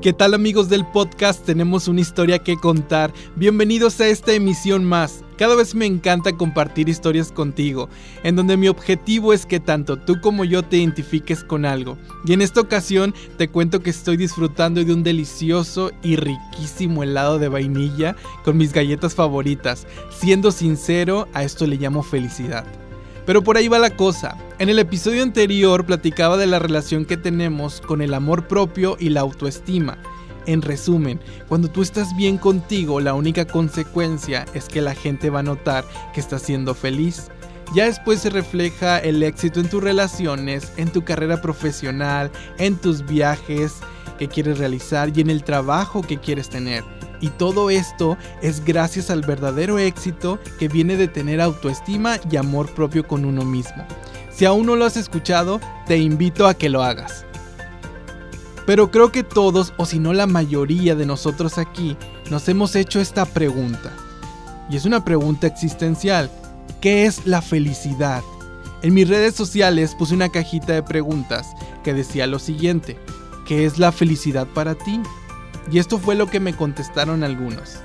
¿Qué tal amigos del podcast? Tenemos una historia que contar. Bienvenidos a esta emisión más. Cada vez me encanta compartir historias contigo, en donde mi objetivo es que tanto tú como yo te identifiques con algo. Y en esta ocasión te cuento que estoy disfrutando de un delicioso y riquísimo helado de vainilla con mis galletas favoritas. Siendo sincero, a esto le llamo felicidad. Pero por ahí va la cosa. En el episodio anterior platicaba de la relación que tenemos con el amor propio y la autoestima. En resumen, cuando tú estás bien contigo, la única consecuencia es que la gente va a notar que estás siendo feliz. Ya después se refleja el éxito en tus relaciones, en tu carrera profesional, en tus viajes que quieres realizar y en el trabajo que quieres tener. Y todo esto es gracias al verdadero éxito que viene de tener autoestima y amor propio con uno mismo. Si aún no lo has escuchado, te invito a que lo hagas. Pero creo que todos, o si no la mayoría de nosotros aquí, nos hemos hecho esta pregunta. Y es una pregunta existencial. ¿Qué es la felicidad? En mis redes sociales puse una cajita de preguntas que decía lo siguiente. ¿Qué es la felicidad para ti? Y esto fue lo que me contestaron algunos.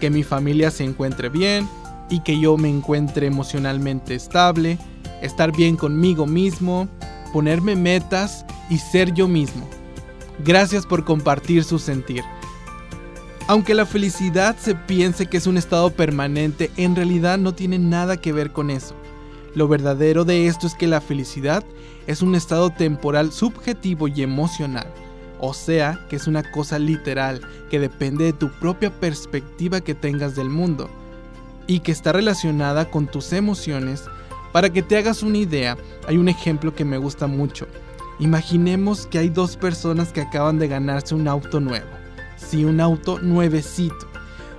Que mi familia se encuentre bien y que yo me encuentre emocionalmente estable, estar bien conmigo mismo, ponerme metas y ser yo mismo. Gracias por compartir su sentir. Aunque la felicidad se piense que es un estado permanente, en realidad no tiene nada que ver con eso. Lo verdadero de esto es que la felicidad es un estado temporal subjetivo y emocional o sea que es una cosa literal que depende de tu propia perspectiva que tengas del mundo y que está relacionada con tus emociones. Para que te hagas una idea, hay un ejemplo que me gusta mucho. Imaginemos que hay dos personas que acaban de ganarse un auto nuevo. Sí, un auto nuevecito.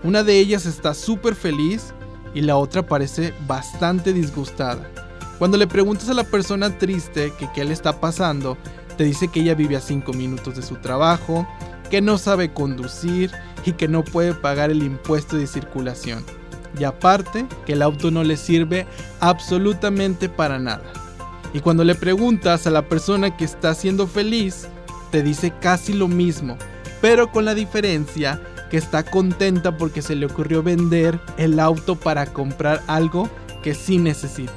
Una de ellas está súper feliz y la otra parece bastante disgustada. Cuando le preguntas a la persona triste que qué le está pasando, te dice que ella vive a 5 minutos de su trabajo, que no sabe conducir y que no puede pagar el impuesto de circulación. Y aparte, que el auto no le sirve absolutamente para nada. Y cuando le preguntas a la persona que está siendo feliz, te dice casi lo mismo, pero con la diferencia que está contenta porque se le ocurrió vender el auto para comprar algo que sí necesita.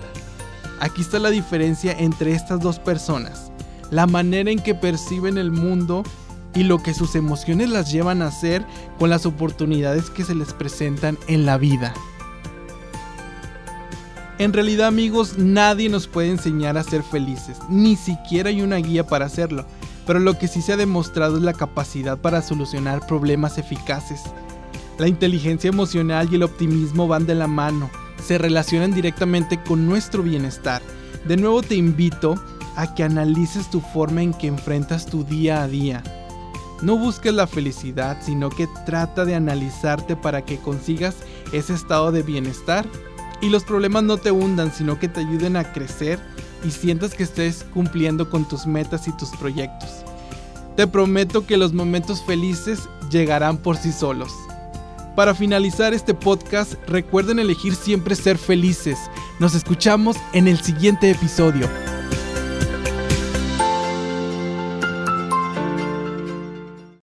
Aquí está la diferencia entre estas dos personas la manera en que perciben el mundo y lo que sus emociones las llevan a hacer con las oportunidades que se les presentan en la vida. En realidad amigos, nadie nos puede enseñar a ser felices, ni siquiera hay una guía para hacerlo, pero lo que sí se ha demostrado es la capacidad para solucionar problemas eficaces. La inteligencia emocional y el optimismo van de la mano, se relacionan directamente con nuestro bienestar. De nuevo te invito a que analices tu forma en que enfrentas tu día a día. No busques la felicidad, sino que trata de analizarte para que consigas ese estado de bienestar y los problemas no te hundan, sino que te ayuden a crecer y sientas que estés cumpliendo con tus metas y tus proyectos. Te prometo que los momentos felices llegarán por sí solos. Para finalizar este podcast, recuerden elegir siempre ser felices. Nos escuchamos en el siguiente episodio.